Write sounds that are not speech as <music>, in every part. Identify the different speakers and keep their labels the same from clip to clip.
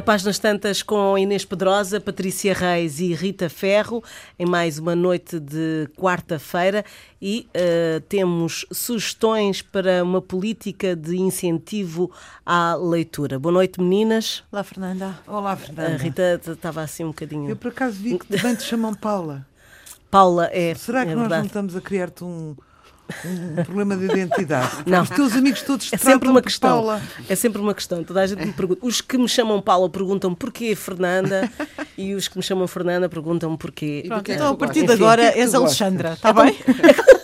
Speaker 1: A Páginas Tantas com Inês Pedrosa, Patrícia Reis e Rita Ferro, em mais uma noite de quarta-feira. E uh, temos sugestões para uma política de incentivo à leitura. Boa noite, meninas.
Speaker 2: Olá, Fernanda.
Speaker 3: Olá, Fernanda.
Speaker 1: A Rita estava assim um bocadinho.
Speaker 3: Eu por acaso vi que também te chamam Paula.
Speaker 1: Paula é.
Speaker 3: Será que
Speaker 1: é
Speaker 3: nós
Speaker 1: verdade.
Speaker 3: não estamos a criar-te um, um problema de identidade?
Speaker 1: Não.
Speaker 3: Os teus amigos todos te
Speaker 1: É sempre uma questão.
Speaker 3: Paula.
Speaker 1: É sempre uma questão. Toda a gente me pergunta. Os que me chamam Paula perguntam porquê Fernanda e os que me chamam Fernanda perguntam porquê.
Speaker 2: Pronto,
Speaker 4: é
Speaker 2: então a partir de agora
Speaker 3: Enfim, o que é que
Speaker 2: és Alexandra, está bem? <laughs>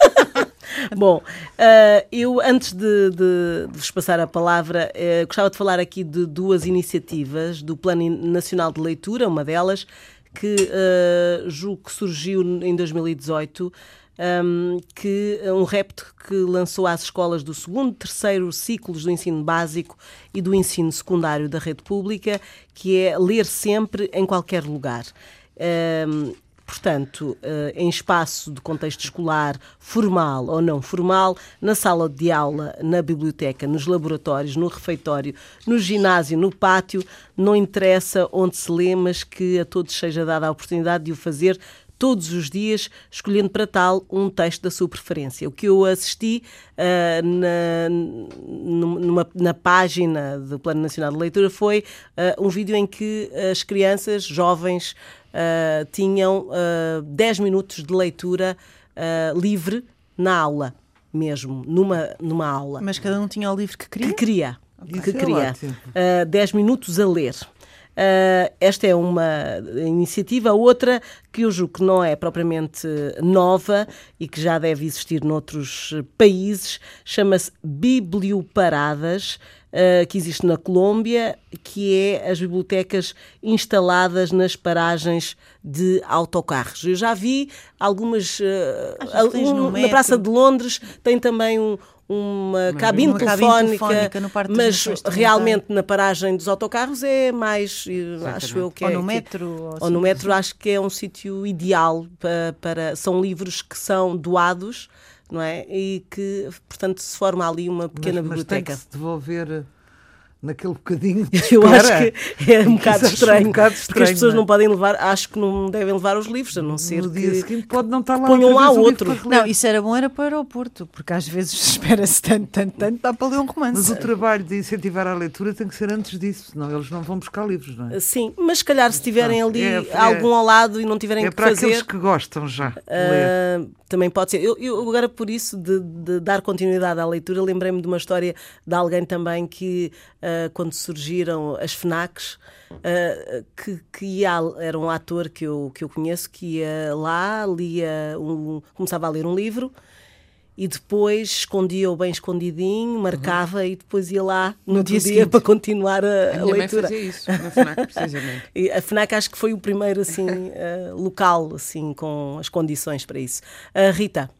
Speaker 1: Bom, eh, eu antes de, de- de vos passar a palavra, eh, gostava de falar aqui de duas iniciativas do Plano Nacional de Leitura, uma delas que eh, julgo que surgiu em 2018, um, que um repto que lançou às escolas do segundo, terceiro ciclos do ensino básico e do ensino secundário da rede pública, que é ler sempre em qualquer lugar. Um, Portanto, eh, em espaço de contexto escolar, formal ou não formal, na sala de aula, na biblioteca, nos laboratórios, no refeitório, no ginásio, no pátio, não interessa onde se lê, mas que a todos seja dada a oportunidade de o fazer todos os dias, escolhendo para tal um texto da sua preferência. O que eu assisti ah, na, numa- na página do Plano Nacional de Leitura foi ah, um vídeo em que as crianças, jovens, ah, tinham ah, 10 minutos de leitura livre na aula, mesmo, numa, numa aula.
Speaker 2: Mas cada um tinha o livro que queria.
Speaker 1: Que queria. Que
Speaker 3: é
Speaker 1: queria. Uh, 10 minutos a ler. Uh, esta é uma iniciativa. Outra, que eu julgo que não é propriamente nova e que já deve existir noutros países, chama-se Biblioparadas, uh, que existe na Colômbia, que é as bibliotecas instaladas nas paragens de autocarros. Eu já vi algumas. uh, um- na. Praça de Londres tem também um- uma cabine
Speaker 2: Uma cabine
Speaker 1: telefónica,
Speaker 2: telefónica Parque dos
Speaker 1: mas realmente na paragem dos autocarros é mais, eh, acho eu que
Speaker 2: Ou
Speaker 1: é.
Speaker 2: no metro. ou
Speaker 1: ou
Speaker 2: assim.
Speaker 1: no metro acho que é um sítio ideal para, para- São livros que são doados, não é? E que, portanto, se forma ali uma pequena
Speaker 3: mas, mas tem
Speaker 1: biblioteca.
Speaker 3: que se devolver naquele bocadinho de <laughs>
Speaker 1: Eu acho
Speaker 3: espera.
Speaker 1: que é um <laughs> bocado
Speaker 3: acho
Speaker 1: estranho,
Speaker 3: um bocado
Speaker 1: porque as
Speaker 3: estranho,
Speaker 1: pessoas
Speaker 3: não é?
Speaker 1: não podem levar, acho que não devem levar os livros, a não ser
Speaker 3: No dia
Speaker 1: que
Speaker 3: seguinte pode não estar lá
Speaker 1: ponham lá outro.
Speaker 3: para.
Speaker 2: Não, isso era bom, era para o aeroporto, porque às vezes <laughs> espera-se tanto, tanto, tanto, dá para ler um romance.
Speaker 3: Mas o trabalho de incentivar a leitura tem que ser antes disso, senão eles não vão buscar livros, não é?
Speaker 1: Sim, mas se calhar se tiverem ali
Speaker 3: É, é-
Speaker 1: algum ao lado e não tiverem
Speaker 3: É
Speaker 1: que
Speaker 3: para
Speaker 1: fazer,
Speaker 3: aqueles que gostam já de ler.
Speaker 1: ah, também pode ser. Eu, eu agora, por isso, de, de dar continuidade à leitura, lembrei-me de uma história de alguém também que, ah, quando surgiram as FNACs, ah, que, que ia, era um ator que eu, que eu conheço, que ia lá, lia um, começava a ler um livro. E depois escondia-o bem escondidinho, marcava e depois ia lá no,
Speaker 2: No
Speaker 1: dia,
Speaker 2: dia
Speaker 1: para continuar a,
Speaker 4: A
Speaker 1: a
Speaker 4: mãe
Speaker 1: leitura.
Speaker 4: fazia isso na FNAC, precisamente. <laughs>
Speaker 1: E a FNAC acho que foi o primeiro assim eh, local assim com as condições para isso. A Rita,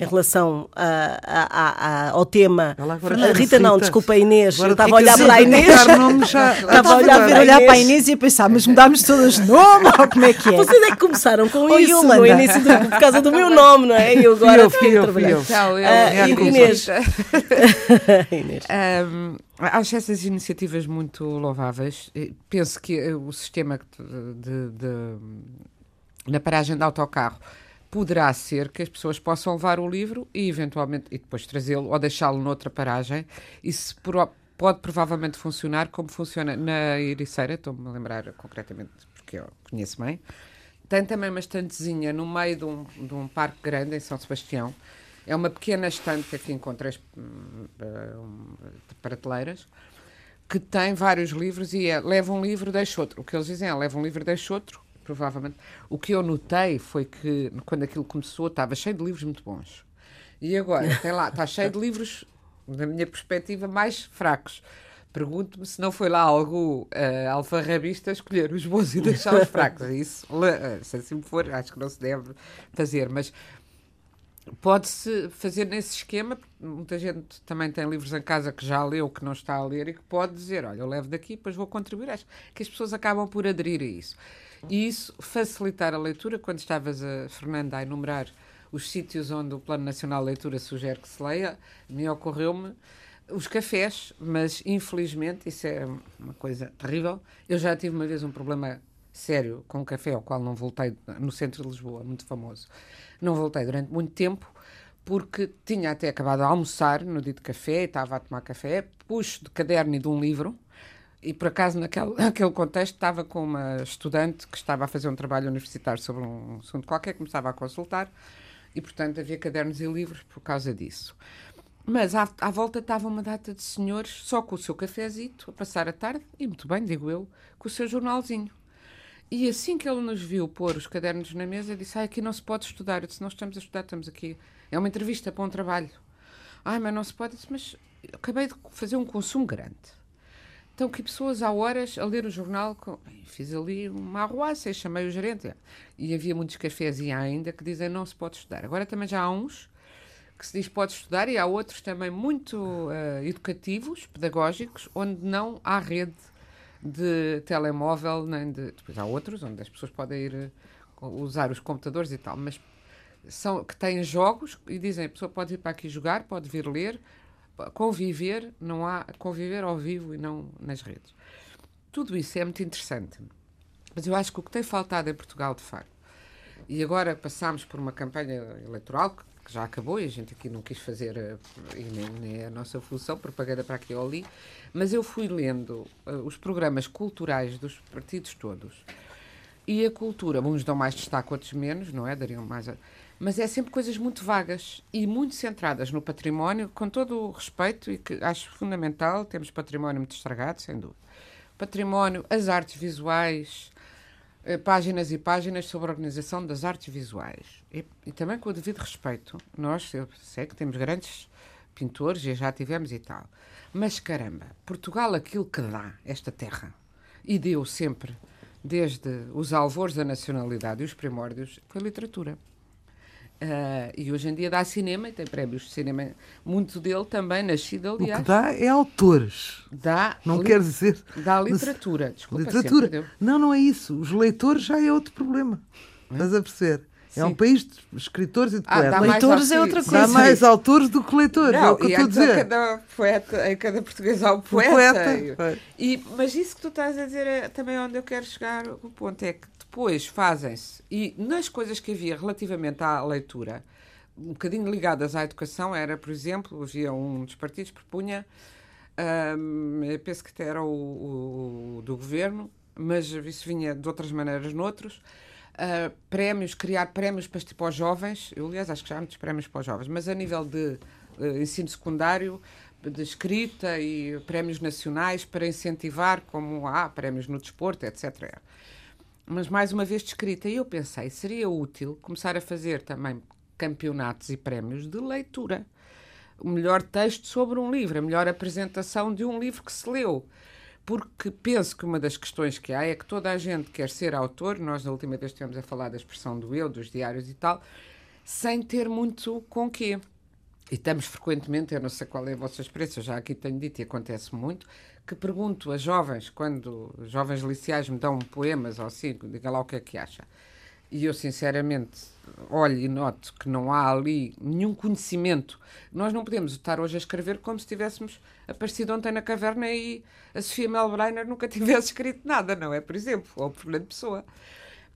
Speaker 1: em relação a- a- a- ao tema,
Speaker 3: Ela agora
Speaker 1: a
Speaker 3: chama-se
Speaker 1: Rita não,
Speaker 3: Rita.
Speaker 1: desculpa a Inês,
Speaker 3: Agora
Speaker 1: eu <laughs> estava a olhar para a Inês. Estava a olhar para
Speaker 2: olhar para a
Speaker 1: Inês.
Speaker 2: E a pensar, mas mudámos todas de nome ou <laughs> como é que é?
Speaker 1: Vocês é que começaram com
Speaker 2: Oh,
Speaker 1: isso
Speaker 2: Yolanda.
Speaker 1: no início do, por causa do meu nome, não é? E eu agora
Speaker 3: eu, fui
Speaker 1: tenho
Speaker 3: eu, fui
Speaker 1: trabalhar.
Speaker 3: eu.
Speaker 4: Então, eu,
Speaker 3: a culpa.
Speaker 1: Inês. <laughs> Inês.
Speaker 4: Ahm, acho essas iniciativas muito louváveis. Penso que eh, o sistema de, de- na paragem de autocarro poderá ser que as pessoas possam levar o livro e eventualmente e depois trazê-lo ou deixá-lo noutra paragem. Isso pode provavelmente funcionar como funciona na Ericeira, estou-me a lembrar concretamente porque eu conheço bem. Tem também uma estantezinha no meio de um, de um parque grande em São Sebastião. É uma pequena estante que aqui encontras hum, eh, de prateleiras que tem vários livros e é, leva um livro, deixa outro. O que eles dizem é leva um livro, deixa outro, provavelmente. O que eu notei foi que quando aquilo começou estava cheio de livros muito bons. E agora <laughs> tem lá, está cheio de livros, na minha perspectiva, mais fracos. Pergunto-me se não foi lá algo uh, alfarrabista escolher os bons e deixar os fracos. Isso, le- se assim for, acho que não se deve fazer, mas pode-se fazer nesse esquema. Muita gente também tem livros em casa que já leu, que não está a ler e que pode dizer: Olha, eu levo daqui, depois vou contribuir. Acho que as pessoas acabam por aderir a isso. E isso facilitar a leitura. Quando estavas, a, Fernanda, a enumerar os sítios onde o Plano Nacional de Leitura sugere que se leia, me ocorreu-me os cafés, mas infelizmente, isso é uma coisa terrível. Eu já tive uma vez um problema sério com um café, ao qual não voltei, no centro de Lisboa, muito famoso. Não voltei durante muito tempo, porque tinha até acabado de almoçar no de café, estava a tomar café, puxo de caderno e de um livro, e por acaso naquele, <laughs> naquele contexto estava com uma estudante que estava a fazer um trabalho universitário sobre um assunto qualquer que me estava a consultar, e portanto havia cadernos e livros por causa disso. Mas à, à volta estava uma data de senhores só com o seu cafezito a passar a tarde, e muito bem, digo eu, com o seu jornalzinho. E assim que ele nos viu pôr os cadernos na mesa, disse: ah, aqui não se pode estudar. Eu disse: Não estamos a estudar, estamos aqui. É uma entrevista para um trabalho. Ai, mas não se pode. Eu disse, mas acabei de fazer um consumo grande. Então, que pessoas há horas a ler o jornal. Com... Fiz ali uma arruaça chamei o gerente. E havia muitos cafés e ainda que dizem não se pode estudar. Agora também já há uns que se diz pode estudar e há outros também muito uh, educativos, pedagógicos, onde não há rede de telemóvel, nem de. Depois há outros onde as pessoas podem ir uh, usar os computadores e tal, mas são, que têm jogos e dizem a pessoa pode vir para aqui jogar, pode vir ler, conviver, não há conviver ao vivo e não nas redes. Tudo isso é muito interessante. Mas eu acho que o que tem faltado em Portugal, de facto, e agora passamos por uma campanha eleitoral que que já acabou e a gente aqui não quis fazer, eh, e nem, nem é a nossa função, propaganda para aqui ou ali, mas eu fui lendo uh, os programas culturais dos partidos todos. E a cultura, uns dão mais destaque, outros menos, não é? Dariam mais. A... Mas é sempre coisas muito vagas e muito centradas no património, com todo o respeito e que acho fundamental. Temos património muito estragado, sem dúvida. Património, as artes visuais, eh, páginas e páginas sobre a organização das artes visuais. E, e, também com o devido respeito. Nós, eu sei que temos grandes pintores e já tivemos e tal. Mas caramba, Portugal aquilo que dá, esta terra, e deu sempre, desde os alvores da nacionalidade e os primórdios, foi literatura. Uh, e hoje em dia dá cinema e tem prémios de cinema, muito dele também nascido, aliás.
Speaker 3: O que dá é autores.
Speaker 4: Dá,
Speaker 3: não quer dizer.
Speaker 4: Dá <laughs> literatura. Desculpa,
Speaker 3: literatura. Não, não é isso. Os leitores já é outro problema. É? Estás a perceber? É um país de escritores e de
Speaker 2: ah, poetas. Leitores é outra coisa.
Speaker 3: Dá mais autores do que leitores,
Speaker 4: não,
Speaker 3: é o que eu estou a dizer.
Speaker 4: Cada poeta, em cada português há um poeta. poeta. E, mas isso que tu estás a dizer é também onde eu quero chegar. O ponto é que depois fazem-se, e nas coisas que havia relativamente à leitura, um bocadinho ligadas à educação, era, por exemplo, havia um dos partidos que propunha, um, eu penso que até era o, o, do governo, mas isso vinha de outras maneiras noutros, uh, prémios, criar prémios para, para os jovens, eu aliás acho que já há muitos prémios para os jovens, mas a nível de uh, ensino secundário, de escrita e prémios nacionais para incentivar, como há prémios no desporto, etc. Mas mais uma vez de escrita. E eu pensei, seria útil começar a fazer também campeonatos e prémios de leitura. O melhor texto sobre um livro, a melhor apresentação de um livro que se leu porque penso que uma das questões que há é que toda a gente quer ser autor, nós na última vez estivemos a falar da expressão do eu, dos diários e tal, sem ter muito com quê. E estamos frequentemente, eu não sei qual é a vossa experiência, já aqui tenho dito e acontece muito, que pergunto a jovens, quando jovens liciais me dão poemas ou assim, diga lá o que é que acha. E eu, sinceramente, olho e noto que não há ali nenhum conhecimento. Nós não podemos estar hoje a escrever como se tivéssemos aparecido ontem na caverna e a Sofia Melbreiner nunca <laughs> tivesse escrito nada, não é? Por exemplo, ou por Fernando Pessoa.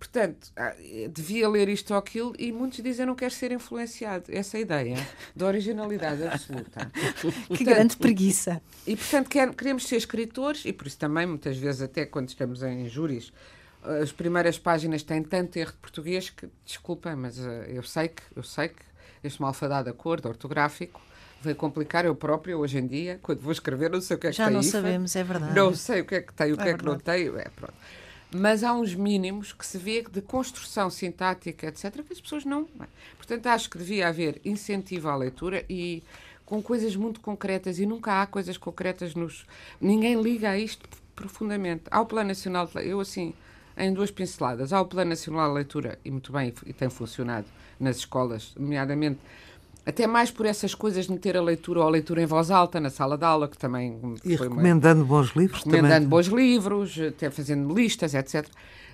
Speaker 4: Portanto, ah, devia ler isto ou aquilo e muitos dizem não quer ser influenciado. Essa é a ideia da originalidade absoluta. <laughs>
Speaker 2: que portanto, grande preguiça.
Speaker 4: E, portanto, quer, queremos ser escritores e por isso também, muitas vezes, até quando estamos em júris, as primeiras páginas têm tanto erro de português que, desculpa, mas uh, eu sei que eu sei que este malfadado acordo ortográfico vai complicar eu próprio hoje em dia, quando vou escrever, não sei o que é que
Speaker 2: Já
Speaker 4: tem.
Speaker 2: Já não sabemos, é verdade.
Speaker 4: Não sei o que é que tem, o que é, é que não tem. É, pronto. Mas há uns mínimos que se vê de construção sintática, etc., que as pessoas não. É? Portanto, acho que devia haver incentivo à leitura e com coisas muito concretas, e nunca há coisas concretas nos. Ninguém liga a isto profundamente. Há o Plano Nacional de Eu, assim, em duas pinceladas. Há o Plano Nacional de Leitura, e muito bem, e tem funcionado nas escolas, nomeadamente até mais por essas coisas de meter a leitura ou a leitura em voz alta na sala de aula, que também
Speaker 3: e foi recomendando uma... bons livros
Speaker 4: recomendando
Speaker 3: também.
Speaker 4: bons livros, até fazendo listas, etc.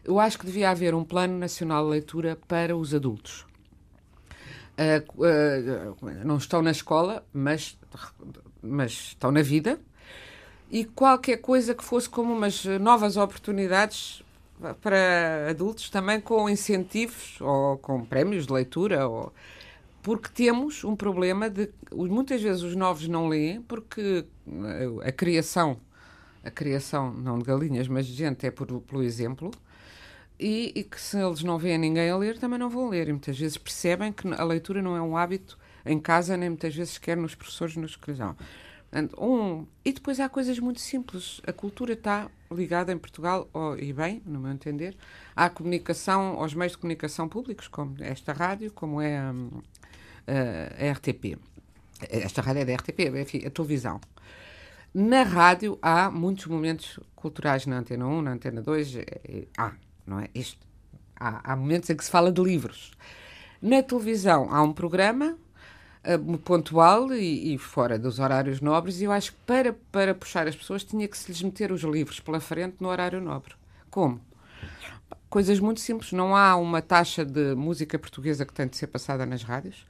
Speaker 4: Eu acho que devia haver um plano nacional de leitura para os adultos. Uh, uh, não estão na escola, mas mas estão na vida, e qualquer coisa que fosse como umas novas oportunidades para adultos também com incentivos ou com prémios de leitura ou porque temos um problema de muitas vezes os novos não leem porque a criação a criação não de galinhas mas de gente é por, pelo exemplo e, e, que se eles não veem ninguém a ler também não vão ler e muitas vezes percebem que a leitura não é um hábito em casa nem muitas vezes quer nos professores nos que um, e depois há coisas muito simples. A cultura está ligada em Portugal, oh, e bem, no meu entender, à comunicação, aos meios de comunicação públicos, como esta rádio, como é um, a, a RTP. Esta rádio é da RTP, enfim, a televisão. Na rádio há muitos momentos culturais na Antena 1, na Antena 2. É, é, há, não é? Isto. Há, há momentos em que se fala de livros. Na televisão há um programa uh, pontual e, e, fora dos horários nobres, e eu acho que para, para puxar as pessoas tinha que se lhes meter os livros pela frente no horário nobre. Como? Coisas muito simples. Não há uma taxa de música portuguesa que tem de ser passada nas rádios,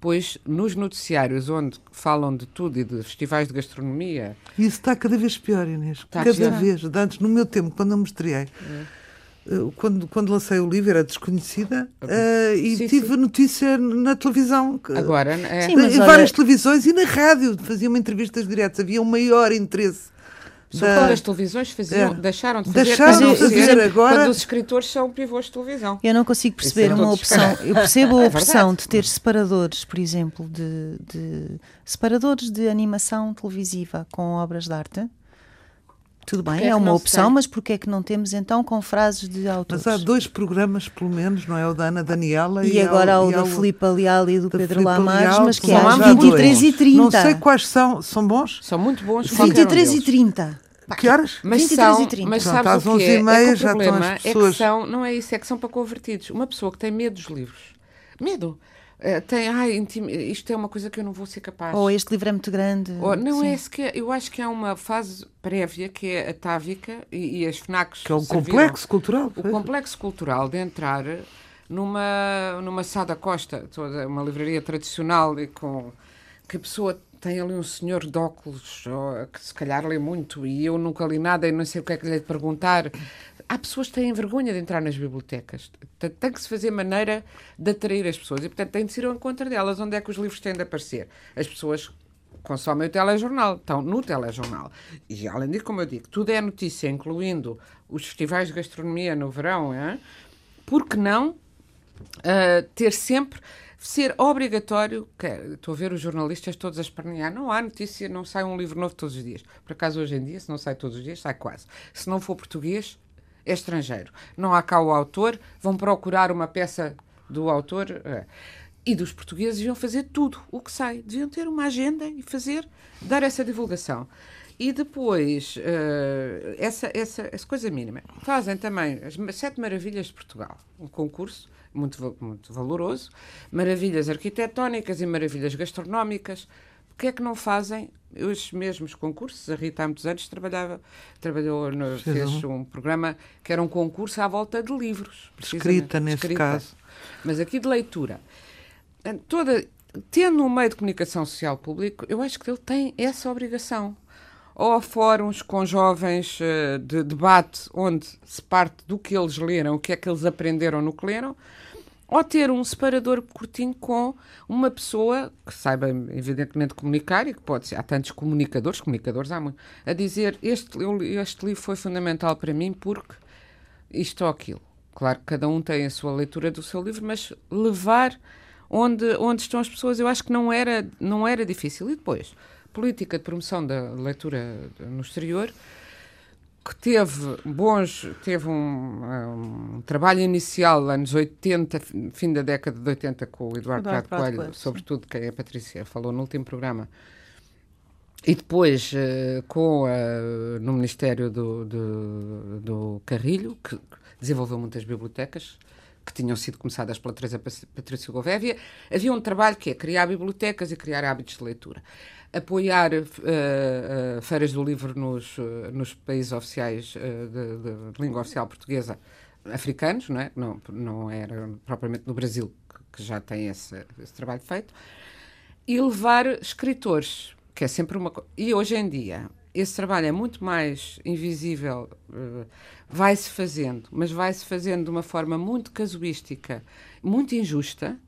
Speaker 4: pois nos noticiários onde falam de tudo e de festivais de gastronomia.
Speaker 3: Isso está cada vez pior, Inês. Está cada pior. vez. Antes, no meu tempo, quando eu me estreiei. É eh, quando, quando lancei o livro era desconhecida uh, e sim, tive sim. notícia na televisão que,
Speaker 4: agora é.
Speaker 3: sim, em várias televisões e na rádio faziam entrevistas diretas havia um maior interesse
Speaker 4: da... Quando as televisões faziam, é. deixaram de fazer,
Speaker 3: deixaram de fazer agora...
Speaker 4: quando os escritores são pivôs de televisão.
Speaker 2: Eu não consigo perceber é uma opção. Eu percebo <laughs> a é opção de ter separadores, por exemplo, de, de separadores de animação televisiva com obras de arte tudo bem, é, é uma opção, mas porquê é que não temos então com frases de autores?
Speaker 3: Mas há dois programas, pelo menos, não é? O da Ana Daniela
Speaker 2: e, e agora há o da Filipe Leal e do Pedro Lamares, mas que é às 23 e 30
Speaker 3: Não sei quais são, são bons?
Speaker 4: São muito bons.
Speaker 2: 23 e 30
Speaker 3: Que horas?
Speaker 4: Mas 23 são, e 30. Mas sabes Pronto, o que é? é que o problema é que são, não é isso, é que são para convertidos. Uma pessoa que tem medo dos livros, medo, Uh, tem, ai, isto é uma coisa que eu não vou ser capaz.
Speaker 2: Ou este livro é muito grande.
Speaker 4: Ou, não Sim. é sequer, eu acho que há uma fase prévia que é a távica e, e as FNACs.
Speaker 3: Que é o complexo cultural.
Speaker 4: O complexo cultural de entrar numa, numa Sada Costa, toda uma livraria tradicional e com que a pessoa tem ali um senhor de óculos que se calhar lê muito e eu nunca li nada e não sei o que é que lhe é de perguntar há pessoas que têm vergonha de entrar nas bibliotecas. Tem que se fazer maneira de atrair as pessoas e, portanto, tem de ser ao encontro delas. Onde é que os livros têm de aparecer? As pessoas consomem o telejornal, estão no telejornal. E, além disso, como eu digo, tudo é notícia, incluindo os festivais de gastronomia no verão, é? por que não uh, ter sempre ser obrigatório, que, estou a ver os jornalistas todos a espernear, não há notícia, não sai um livro novo todos os dias. Por acaso, hoje em dia, se não sai todos os dias, sai quase. Se não for português, é estrangeiro. Não há cá o autor, vão procurar uma peça do autor. É. E dos portugueses deviam fazer tudo o que sai. Deviam ter uma agenda e fazer, dar essa divulgação. E depois, uh, essa, essa, essa coisa mínima. Fazem também as Sete Maravilhas de Portugal, um concurso muito, muito valoroso, maravilhas arquitetónicas e maravilhas gastronómicas. Porquê é que não fazem os mesmos concursos. A Rita há muitos anos trabalhava, trabalhou no, fez um programa que era um concurso à volta de livros.
Speaker 3: Escrita, nesse escrita. caso.
Speaker 4: Mas aqui de leitura. Toda, tendo um meio de comunicação social público, eu acho que ele tem essa obrigação. Ou há fóruns com jovens eh, de debate onde se parte do que eles leram, o que é que eles aprenderam no que leram, ou ter um separador curtinho com uma pessoa que saiba, evidentemente, comunicar e que pode ser. Há tantos comunicadores, comunicadores há muito, a dizer: este, este livro foi fundamental para mim porque isto ou aquilo. Claro que cada um tem a sua leitura do seu livro, mas levar onde, onde estão as pessoas, eu acho que não era, não era difícil. E depois, política de promoção da leitura no exterior que teve bons, teve um, um, trabalho inicial anos 80, fim da década de 80 com o Eduardo, Eduardo Prado Coelho, Coelho sobretudo que a Patrícia falou no último programa. E depois uh, com uh, no Ministério do, do, do, Carrilho, que desenvolveu muitas bibliotecas, que tinham sido começadas pela Teresa Patrícia Gouvéia, havia um trabalho que é criar bibliotecas e criar hábitos de leitura apoiar uh, feiras do livro nos, uh, nos países oficiais de, de, língua oficial portuguesa africanos, não, é? não, não era propriamente no Brasil, que, que já tem esse, esse, trabalho feito, e levar escritores. que é sempre uma E hoje em dia, esse trabalho é muito mais invisível, vai-se fazendo, mas vai-se fazendo de uma forma muito casuística, muito injusta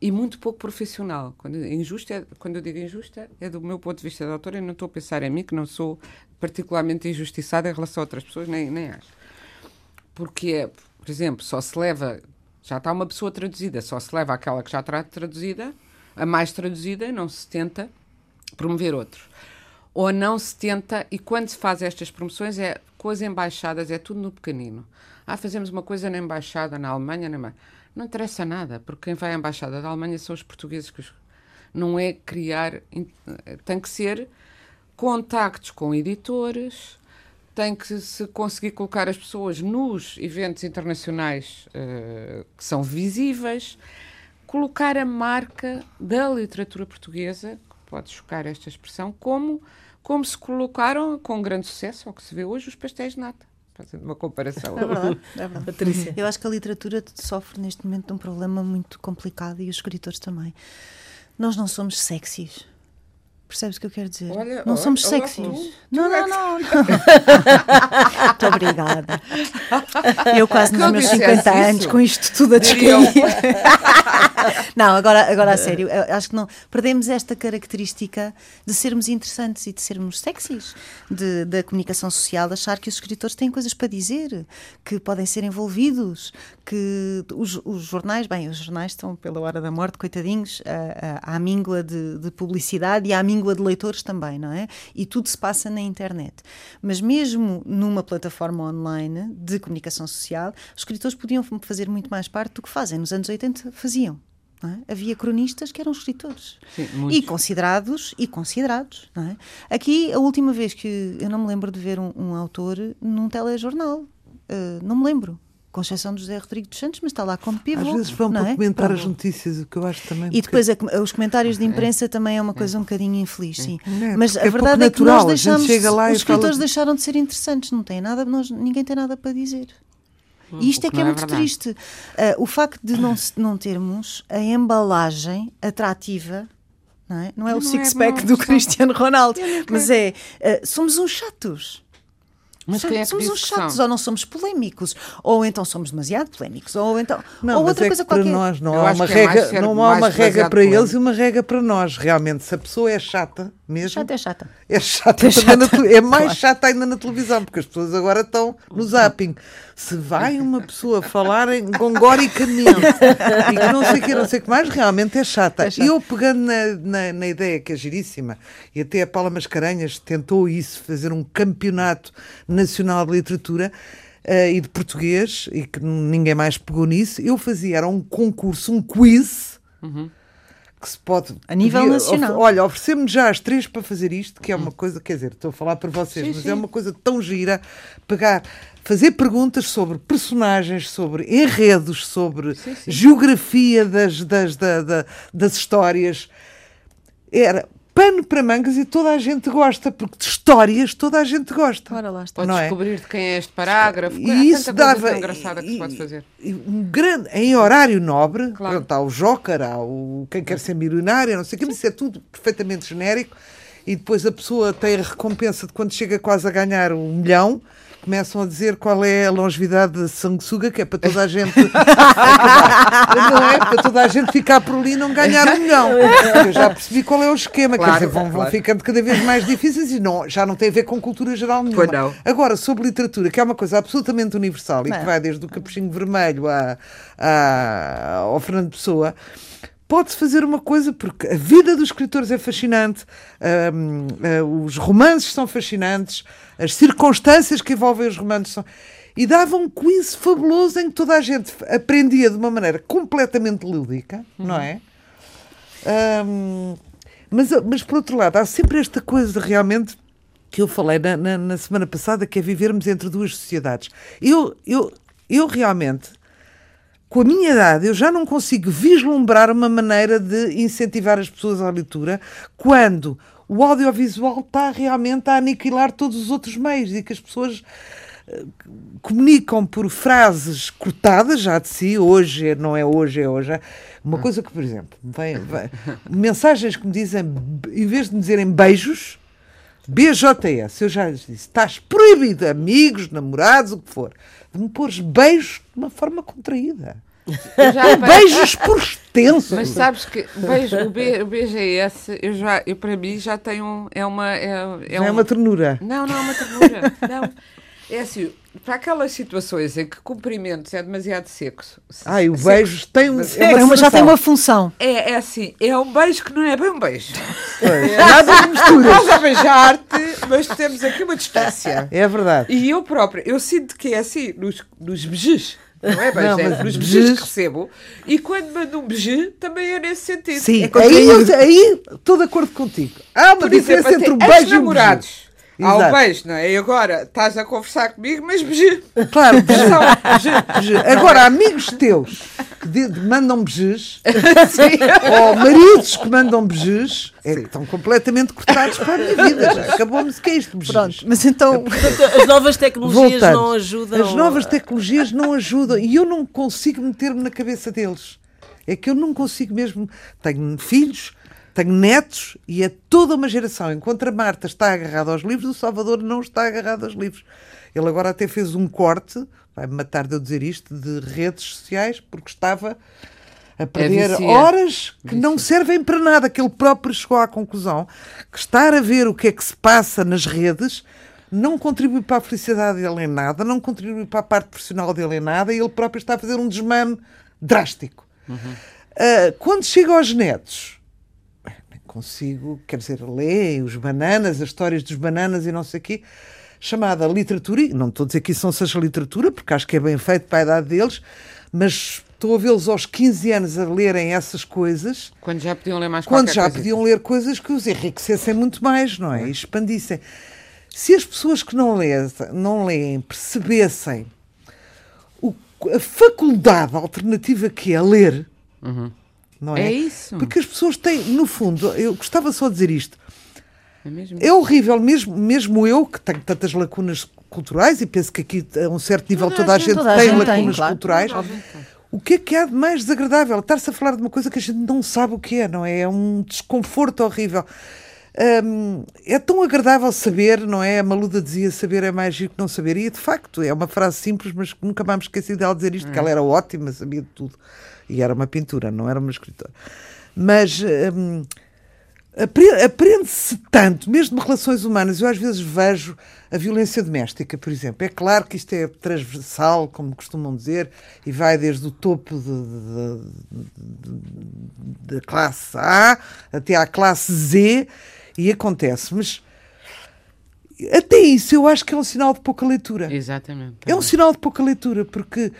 Speaker 4: e muito pouco profissional. Quando, injusta é, quando eu digo injusta, é do meu ponto de vista de autora e não estou a pensar em mim, que não sou particularmente injustiçada em relação a outras pessoas, nem, nem acho. Porque, é, por exemplo, só se leva, já está uma pessoa traduzida, só se leva aquela que já está traduzida, a mais traduzida, e não se tenta promover outros. Ou não se tenta, e quando se faz estas promoções, é com as embaixadas, é tudo no pequenino. Ah, fazemos uma coisa na embaixada na Alemanha, na... não interessa nada, porque quem vai à embaixada da Alemanha são os portugueses que os... não é criar, tem que ser contactos com editores, tem que se conseguir colocar as pessoas nos eventos internacionais uh, que são visíveis, colocar a marca da literatura portuguesa, que pode chocar esta expressão, como, como se colocaram com grande sucesso, ao que se vê hoje, os pastéis de nata fazendo uma comparação.
Speaker 2: É verdade, é verdade. Patrícia. Eu acho que a literatura sofre neste momento de um problema muito complicado e os escritores também. Nós não somos sexys. Percebes o que eu quero dizer? Olha, não olha, somos sexys. Não, não, não, <laughs> não. <laughs> Muito obrigada. Eu quase nos meus 50 anos com isto tudo a descair. <laughs> não, agora, agora a sério, acho que não. Perdemos esta característica de sermos interessantes e de sermos sexys, de, da comunicação social, de achar que os escritores têm coisas para dizer, que podem ser envolvidos, que os, os jornais, bem, os jornais estão pela hora da morte, coitadinhos, à, à míngua de, de publicidade e à míngua língua de leitores também, não é? E tudo se passa na internet. Mas mesmo numa plataforma online de comunicação social, os escritores podiam fazer muito mais parte do que fazem. Nos anos 80 faziam. É? Havia cronistas que eram escritores Sim, e considerados e considerados. É? Aqui a última vez que eu não me lembro de ver um, um autor num telejornal, uh, não me lembro com exceção do José Rodrigo dos Santos, mas está lá como pivô.
Speaker 3: Às vezes vão para é? comentar as notícias, o que eu acho também.
Speaker 2: E depois os comentários de imprensa é. também é uma coisa é. um bocadinho infeliz, sim. É, mas a verdade é que natural, nós deixamos. os escritores fala... deixaram de ser interessantes, não tem nada, nós, ninguém tem nada para dizer. Hum, e isto é que é, é muito triste. Uh, o facto de não, não termos a embalagem atrativa não é, não é o six-pack do Cristiano Ronaldo, mas é uh, somos uns chatos. Mas quem é que somos uns chatos, ou não somos polémicos, ou então somos demasiado polémicos, ou então
Speaker 3: não, ou outra é coisa para qualquer. nós não há uma é regra, não há uma regra para eles e uma regra para nós. Realmente, se a pessoa é chata, mesmo.
Speaker 2: Chata é chata.
Speaker 3: É chata, é, chata. é mais claro. chata ainda na televisão, porque as pessoas agora estão no zapping. Se vai uma pessoa falar em gongoricamente e que não sei o que, não sei o que mais, realmente é chata. É Eu pegando na, na, na, ideia que é giríssima, e até a Paula Mascarenhas tentou isso, fazer um campeonato nacional de literatura. Uh, e de português, e que ninguém mais pegou nisso, eu fazia, era um concurso, um quiz, uhum que se pode.
Speaker 2: A nível nacional.
Speaker 3: Of, olha, oferecemos já as três para fazer isto, que é uma coisa, quer dizer, estou a falar para vocês, sim, mas sim. é uma coisa tão gira pegar, fazer perguntas sobre personagens, sobre enredos, sobre sim, geografia das, das, da, da, das histórias. Era pano para mangas e toda a gente gosta, porque de histórias toda a gente gosta.
Speaker 2: Ora lá está.
Speaker 4: Pode
Speaker 3: é?
Speaker 4: descobrir de quem é este parágrafo.
Speaker 3: E Há isso dava. engraçada que se pode fazer. Um grande, em horário nobre, claro. há o Joker, há o Quem Quer Ser Milionário, não sei o que, isso é tudo perfeitamente genérico. E depois a pessoa tem a recompensa de quando chega quase a ganhar um milhão começam a dizer qual é a longevidade da sanguessuga, que é para toda a gente <laughs> não é? Para toda a gente ficar por ali e não ganhar um milhão. Eu já percebi qual é o esquema, claro, quer dizer, vão, claro. vão ficando cada vez mais difíceis e não, já não tem a ver com cultura geral nenhuma. Pois não. Agora, sobre literatura, que é uma coisa absolutamente universal e que vai desde o Capuchinho Vermelho a, a, ao Fernando Pessoa pode-se fazer uma coisa, porque a vida dos escritores é fascinante, uh, os romances são fascinantes, as circunstâncias que envolvem os romances são. E dava um quiz fabuloso em que toda a gente aprendia de uma maneira completamente lúdica, uhum. não é? Um, mas, mas, por outro lado, há sempre esta coisa realmente que eu falei na, na, na semana passada, que é vivermos entre duas sociedades. Eu, eu, eu realmente com a minha idade, eu já não consigo vislumbrar uma maneira de incentivar as pessoas à leitura quando o audiovisual está realmente a aniquilar todos os outros meios e que as pessoas comunicam por frases cortadas já de si, hoje não é hoje, é hoje. Uma coisa que, por exemplo, vem, vem, <laughs> mensagens que me dizem, em vez de me dizerem beijos, BJS, eu já lhes disse, estás proibido, amigos, namorados, o que for, de me pôres beijos de uma forma contraída. Já beijos por extenso.
Speaker 4: Mas sabes que beijo, o, B, o BGS, eu já, eu para mim já tenho é uma é,
Speaker 3: é, é um... é uma ternura.
Speaker 4: Não, não é uma ternura. não. É assim, para aquelas situações em que cumprimentos é demasiado seco.
Speaker 3: Ai, o beijo tem um,
Speaker 2: é uma já tem uma função.
Speaker 4: É, é assim, é um beijo que não é bem um beijo. Pois, é, nada de mistura. Estás a beijar-te, mas temos aqui uma distância.
Speaker 3: É verdade.
Speaker 4: E eu própria, eu sinto que é assim, nos, nos beijos não é beijo, não, é nos beijos que recebo. E quando mando um beijo, também é nesse sentido.
Speaker 3: Sim,
Speaker 4: é
Speaker 3: aí, aí estou de acordo contigo. Há uma diferença entre um beijo e um beijo.
Speaker 4: Exato. Há um beijo, não é? E agora estás a conversar comigo, mas beijo.
Speaker 3: Claro, beijo. Agora, amigos teus que de, de mandam beijos, <laughs> ou maridos que mandam beijos, é, estão completamente cortados para a minha vida. Já acabou-me que é isto, beijos. Pronto,
Speaker 2: mas então. É,
Speaker 1: portanto, as novas tecnologias Voltando, não ajudam.
Speaker 3: As novas tecnologias não ajudam e eu não consigo meter-me na cabeça deles. É que eu não consigo mesmo. Tenho filhos tenho netos e é toda uma geração. Enquanto a Marta está agarrada aos livros, o Salvador não está agarrado aos livros. Ele agora até fez um corte, vai-me matar de eu dizer isto, de redes sociais, porque estava a perder é horas que não servem para nada, que ele próprio chegou à conclusão que estar a ver o que é que se passa nas redes não contribui para a felicidade dele em nada, não contribui para a parte profissional dele em nada, e ele próprio está a fazer um desmame drástico. Uhum. Uh, quando chega aos netos, consigo, quer dizer, leem os bananas, as histórias dos bananas e não sei o quê, chamada literatura, e não estou a dizer que isso não seja literatura, porque acho que é bem feito para a idade deles, mas estou a vê-los aos 15 anos a lerem essas coisas.
Speaker 4: Quando já podiam ler mais
Speaker 3: Quando já podiam ler coisas que os enriquecessem muito mais, não é? E expandissem. Se as pessoas que não leem, não leem percebessem o, a faculdade alternativa que é ler, uhum não é?
Speaker 4: É isso.
Speaker 3: Porque as pessoas têm, no fundo, eu gostava só de dizer isto. É, mesmo? é horrível, mesmo, mesmo eu, que tenho tantas lacunas culturais, e penso que aqui a um certo nível toda, toda a gente, toda tem gente lacunas tem, claro. culturais. O que é que há de mais desagradável? Estar-se a falar de uma coisa que a gente não sabe o que é, não é? É um desconforto horrível. Hum, é tão agradável saber, não é? A Maluda dizia saber é mais giro que não saber, e de facto é uma frase simples, mas nunca mais me esqueci dela dizer isto, que ela era ótima, sabia de tudo. E era uma pintura, não era uma escritora. Mas hum, aprende-se tanto, mesmo de relações humanas. Eu às vezes vejo a violência doméstica, por exemplo. É claro que isto é transversal, como costumam dizer, e vai desde o topo da classe A até à classe Z, e acontece. Mas até isso eu acho que é um sinal de pouca leitura.
Speaker 4: Exatamente.
Speaker 3: É um sinal de pouca leitura, porque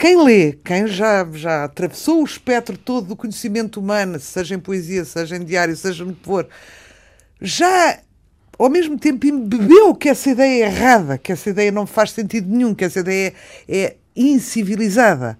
Speaker 3: quem lê, quem já, já atravessou o espectro todo do conhecimento humano, seja em poesia, seja em diário, seja no que for, já ao mesmo tempo embebeu que essa ideia é errada, que essa ideia não faz sentido nenhum, que essa ideia é, é incivilizada.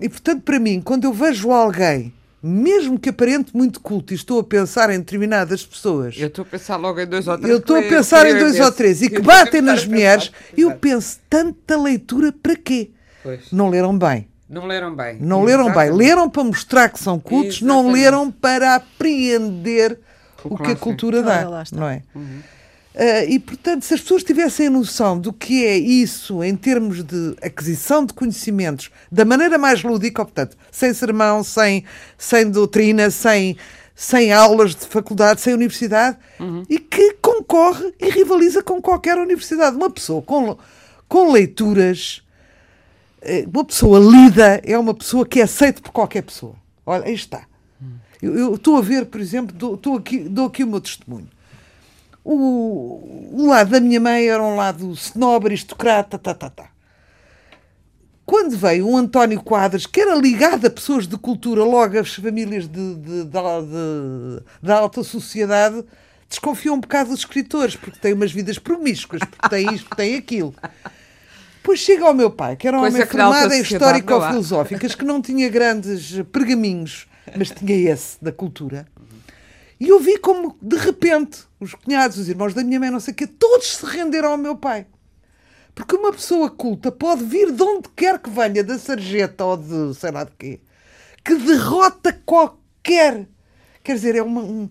Speaker 3: E portanto, para mim, quando eu vejo alguém mesmo que aparente muito culto, e estou a pensar em determinadas pessoas.
Speaker 4: Eu estou a pensar logo em dois ou três.
Speaker 3: Eu estou a pensar em dois ou três e que batem nas mulheres. Eu penso, tanta leitura para quê? Pois. Não leram bem.
Speaker 4: Não leram bem.
Speaker 3: Não leram bem. Leram para mostrar que são cultos, Exatamente. não leram para apreender o, o que a cultura dá. Ah, não é? Uhum. Uh, e, portanto, se as pessoas tivessem a noção do que é isso em termos de aquisição de conhecimentos da maneira mais lúdica, portanto, sem sermão, sem, sem doutrina, sem, sem aulas de faculdade, sem universidade, uhum. e que concorre e rivaliza com qualquer universidade. Uma pessoa com, com leituras uma pessoa lida é uma pessoa que é aceita por qualquer pessoa. Olha, aí está. Eu, estou a ver, por exemplo, dou, aqui, dou aqui o meu testemunho. O, o, lado da minha mãe era um lado snob, aristocrata, tá, tá, tá. Quando veio um António Quadros, que era ligado a pessoas de cultura, logo as famílias de, de, de, da alta sociedade, desconfiou um bocado dos escritores, porque têm umas vidas promíscuas, porque têm isto, têm aquilo. Depois chega ao meu pai, que era um Coisa homem formado em histórico-filosóficas, que não tinha grandes pergaminhos, mas tinha esse da cultura. E eu vi como, de repente, os cunhados, os irmãos da minha mãe, não sei o quê, todos se renderam ao meu pai. Porque uma pessoa culta pode vir de onde quer que venha, da sarjeta ou de sei lá de quê, que derrota qualquer. Quer dizer, é uma, um,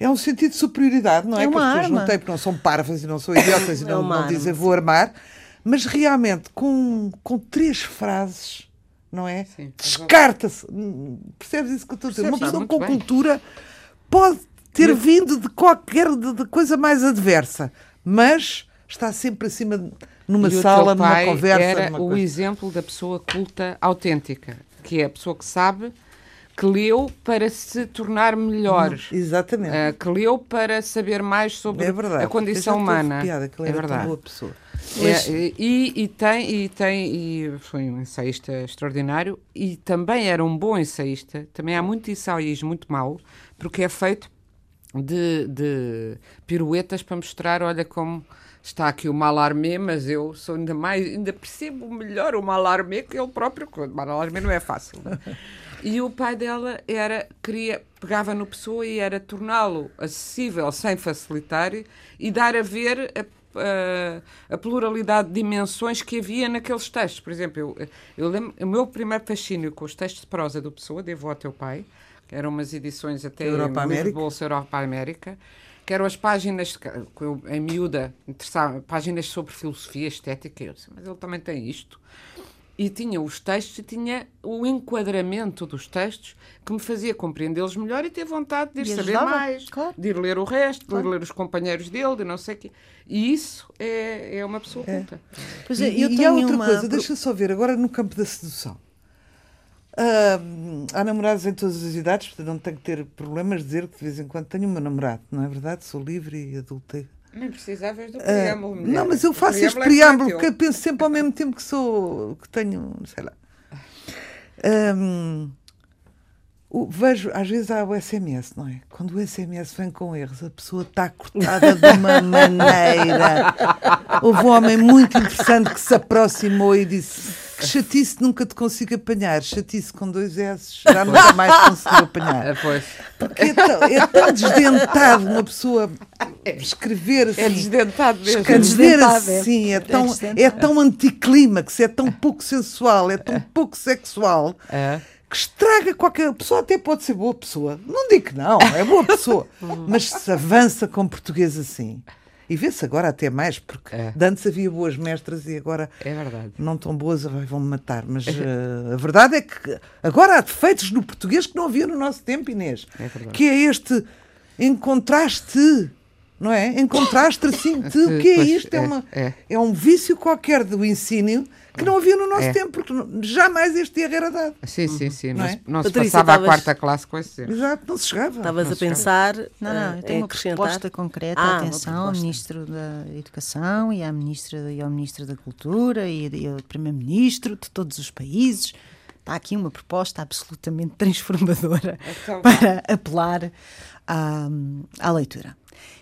Speaker 3: é um sentido de superioridade, não é?
Speaker 2: É
Speaker 3: que as pessoas
Speaker 2: arma.
Speaker 3: não têm, porque não são parvas e não são idiotas e
Speaker 1: É
Speaker 3: não, não dizem vou armar, mas realmente com, com três frases, não é?
Speaker 4: Sim.
Speaker 3: Descarta-se. Percebes isso que eu estou a dizer? Uma pessoa com
Speaker 4: bem.
Speaker 3: cultura pode ter vindo de qualquer de, de coisa mais adversa, mas está sempre acima de- numa
Speaker 4: E
Speaker 3: sala, numa conversa.
Speaker 4: era
Speaker 3: numa
Speaker 4: o
Speaker 3: coisa.
Speaker 4: exemplo da pessoa culta autêntica, que é a pessoa que sabe, que leu para se tornar melhor.
Speaker 3: Exatamente.
Speaker 4: eh, que leu para saber mais sobre
Speaker 3: é verdade.
Speaker 4: a condição humana.
Speaker 3: arrepiada, que
Speaker 4: é verdade.
Speaker 3: boa pessoa.
Speaker 4: É, e, e tem, e tem, e foi um ensaísta extraordinário e também era um bom ensaísta. Também há muito ensaísmo muito mau, porque é feito de, de piruetas para mostrar, olha como está aqui o Malarmé, mas eu sou ainda mais, ainda percebo melhor o Malarmé que ele próprio. O Malarmé não é fácil. é? <laughs> E o pai dela era, queria, pegava no pessoa e era torná-lo acessível sem facilitar e dar a ver a, a, a pluralidade de dimensões que havia naqueles textos. Por exemplo, eu, eu lembro, o meu primeiro fascínio com os textos de prosa do Pessoa, devo ao teu pai, que eram umas edições até
Speaker 3: Europa América.
Speaker 4: Bolsa Europa América, que eram as páginas, que eu, em miúda, interessava, páginas sobre filosofia estética. Eu disse, mas ele também tem isto. E tinha os textos e tinha o enquadramento dos textos que me fazia compreendê-los melhor e ter vontade de ir
Speaker 2: E
Speaker 4: saber
Speaker 2: ajudava,
Speaker 4: mais,
Speaker 2: claro.
Speaker 4: de ir ler o resto,
Speaker 2: Claro.
Speaker 4: de ir ler os companheiros dele, de não sei o quê. E isso é, é uma pessoa culta.
Speaker 2: Pois
Speaker 3: E,
Speaker 2: é, eu
Speaker 3: e
Speaker 2: tenho
Speaker 3: há outra
Speaker 2: uma...
Speaker 3: coisa, deixa só ver, agora no campo da sedução. Há namorados em todas as idades, portanto não tenho que ter problemas de dizer que de vez em quando tenho um namorado, não é verdade? Sou livre e adultei.
Speaker 4: Nem precisavas do
Speaker 3: Ah,
Speaker 4: preâmbulo. mulher.
Speaker 3: não, mas eu
Speaker 4: O
Speaker 3: faço este
Speaker 4: é
Speaker 3: preâmbulo
Speaker 4: fácil.
Speaker 3: porque eu penso sempre ao mesmo tempo que sou, que tenho, sei lá. Ahm, o- vejo, às vezes há o SMS, não é? Quando o SMS vem com erros, a pessoa está cortada de uma <laughs> maneira. Houve um homem muito interessante que se aproximou e disse: Que chatice, nunca te consigo apanhar. Chatice com dois S, já nunca mais conseguiu apanhar.
Speaker 4: Ah, <laughs> pois.
Speaker 3: Porque é tão, é tão desdentado uma pessoa escrever assim.
Speaker 4: É desdentado mesmo.
Speaker 3: Escrever
Speaker 2: desdentado, é.
Speaker 3: assim é
Speaker 2: É
Speaker 3: tão, é tão anticlímax, é tão pouco sensual, é tão pouco sexual
Speaker 4: É.
Speaker 3: que estraga qualquer a pessoa. Até pode ser boa pessoa, não digo que não, é boa pessoa, <laughs> mas se avança com português assim. E vê-se agora até mais, porque
Speaker 4: É.
Speaker 3: antes havia boas mestras e agora
Speaker 4: É verdade.
Speaker 3: não tão boas, vão-me matar. Mas eh, a verdade é que agora há defeitos no português que não havia no nosso tempo, Inês.
Speaker 4: É verdade.
Speaker 3: que é este encontraste, não é? Encontraste assim, <laughs> o que é isto? É,
Speaker 4: é,
Speaker 3: uma,
Speaker 4: é.
Speaker 3: é um vício qualquer do ensino que não havia no nosso
Speaker 4: É.
Speaker 3: tempo, porque jamais este erro era dado.
Speaker 4: Sim, sim, sim.
Speaker 3: Não
Speaker 4: Não,
Speaker 3: é?
Speaker 4: se, não se
Speaker 1: Patrícia,
Speaker 4: passava
Speaker 1: estavas-
Speaker 4: a quarta classe com esse erro.
Speaker 3: Exato, não se chegava.
Speaker 1: Estavas a pensar
Speaker 2: Não, não,
Speaker 1: eh,
Speaker 2: eu tenho
Speaker 1: em
Speaker 2: uma
Speaker 1: acrescentar.
Speaker 2: proposta concreta,
Speaker 1: Ah,
Speaker 2: atenção, ao. Ministro da Educação e, à ministra, e ao Ministro da Cultura e, e ao Primeiro-Ministro de todos os países. Está aqui uma proposta absolutamente <laughs> transformadora
Speaker 4: Então
Speaker 2: para apelar à, à leitura,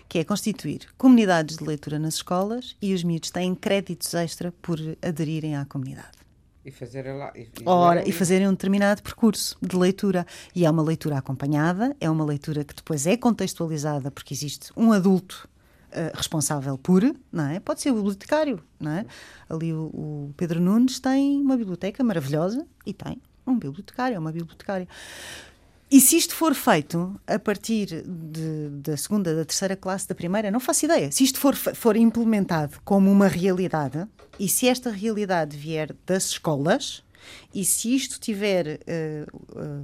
Speaker 2: que é constituir comunidades de leitura nas escolas e os miúdos têm créditos extra por aderirem à comunidade.
Speaker 4: E fazer lá. E, e
Speaker 2: Ora, e fazerem um determinado percurso de leitura. E é uma leitura acompanhada, é uma leitura que depois é contextualizada, porque existe um adulto eh, responsável por, não é? Pode ser o bibliotecário, não é? Ali o, o Pedro Nunes tem uma biblioteca maravilhosa e tem um bibliotecário, é uma bibliotecária. E se isto for feito a partir de- da segunda, da terceira classe, da primeira, não faço ideia. Se isto for, for implementado como uma realidade, e se esta realidade vier das escolas, e se isto tiver eh, eh,